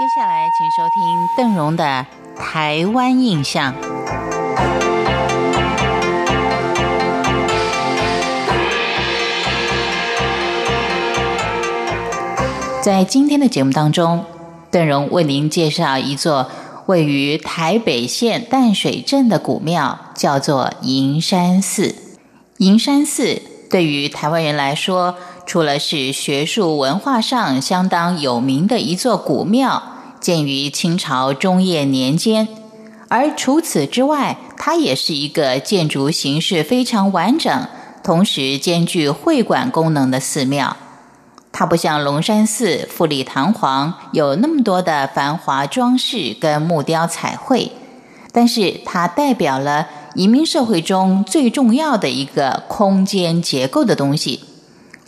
接下来，请收听邓荣的《台湾印象》。在今天的节目当中，邓荣为您介绍一座位于台北县淡水镇的古庙，叫做银山寺。银山寺对于台湾人来说，除了是学术文化上相当有名的一座古庙，建于清朝中叶年间，而除此之外，它也是一个建筑形式非常完整，同时兼具会馆功能的寺庙。它不像龙山寺富丽堂皇，有那么多的繁华装饰跟木雕彩绘，但是它代表了移民社会中最重要的一个空间结构的东西，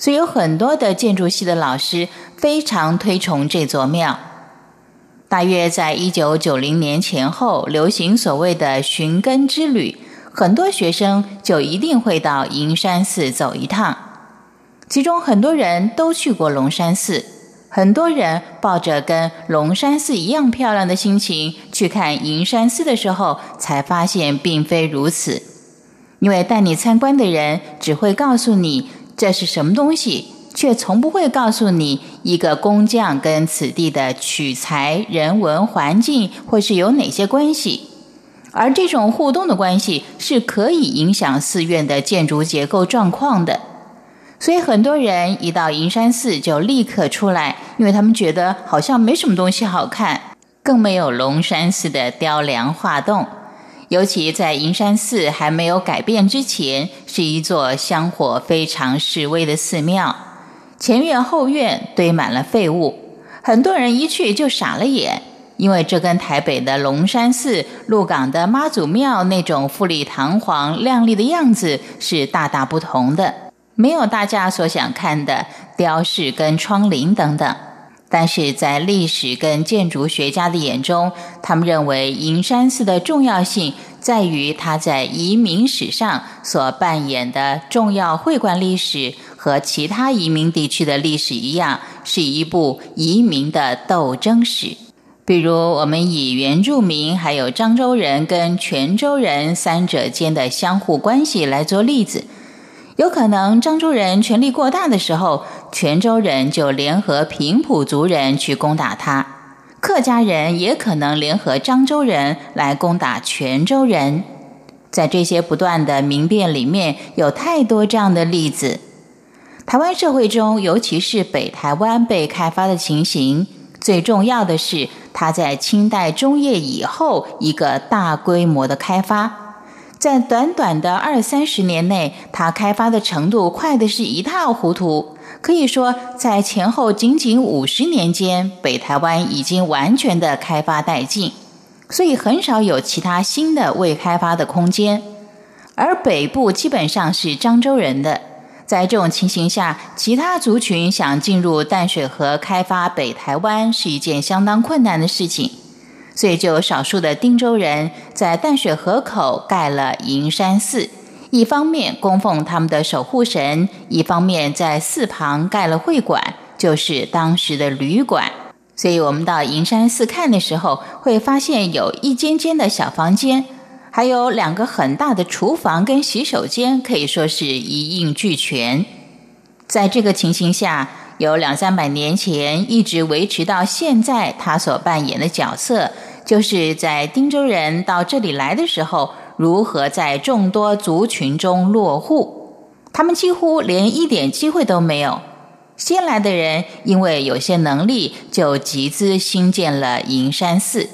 所以有很多的建筑系的老师非常推崇这座庙。大约在一九九零年前后，流行所谓的寻根之旅，很多学生就一定会到银山寺走一趟。其中很多人都去过龙山寺，很多人抱着跟龙山寺一样漂亮的心情去看银山寺的时候，才发现并非如此。因为带你参观的人只会告诉你这是什么东西，却从不会告诉你一个工匠跟此地的取材、人文环境或是有哪些关系。而这种互动的关系是可以影响寺院的建筑结构状况的。所以很多人一到银山寺就立刻出来，因为他们觉得好像没什么东西好看，更没有龙山寺的雕梁画栋。尤其在银山寺还没有改变之前，是一座香火非常示威的寺庙，前院后院堆满了废物，很多人一去就傻了眼，因为这跟台北的龙山寺、鹿港的妈祖庙那种富丽堂皇、亮丽的样子是大大不同的。没有大家所想看的雕饰跟窗棂等等，但是在历史跟建筑学家的眼中，他们认为银山寺的重要性在于它在移民史上所扮演的重要会馆历史，和其他移民地区的历史一样，是一部移民的斗争史。比如，我们以原住民还有漳州人跟泉州人三者间的相互关系来做例子。有可能漳州人权力过大的时候，泉州人就联合平埔族人去攻打他；客家人也可能联合漳州人来攻打泉州人。在这些不断的民变里面，有太多这样的例子。台湾社会中，尤其是北台湾被开发的情形，最重要的是它在清代中叶以后一个大规模的开发。在短短的二三十年内，它开发的程度快的是一塌糊涂。可以说，在前后仅仅五十年间，北台湾已经完全的开发殆尽，所以很少有其他新的未开发的空间。而北部基本上是漳州人的，在这种情形下，其他族群想进入淡水河开发北台湾是一件相当困难的事情。所以，就有少数的汀州人在淡水河口盖了银山寺，一方面供奉他们的守护神，一方面在寺旁盖了会馆，就是当时的旅馆。所以，我们到银山寺看的时候，会发现有一间间的小房间，还有两个很大的厨房跟洗手间，可以说是一应俱全。在这个情形下，有两三百年前一直维持到现在，他所扮演的角色，就是在汀州人到这里来的时候，如何在众多族群中落户。他们几乎连一点机会都没有。先来的人因为有些能力，就集资兴建了银山寺。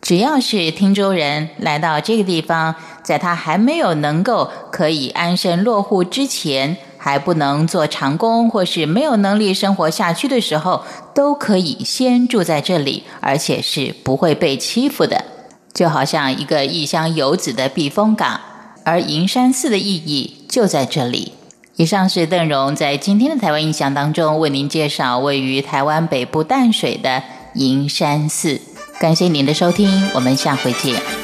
只要是汀州人来到这个地方，在他还没有能够可以安身落户之前。还不能做长工，或是没有能力生活下去的时候，都可以先住在这里，而且是不会被欺负的，就好像一个异乡游子的避风港。而银山寺的意义就在这里。以上是邓荣在今天的台湾印象当中为您介绍位于台湾北部淡水的银山寺。感谢您的收听，我们下回见。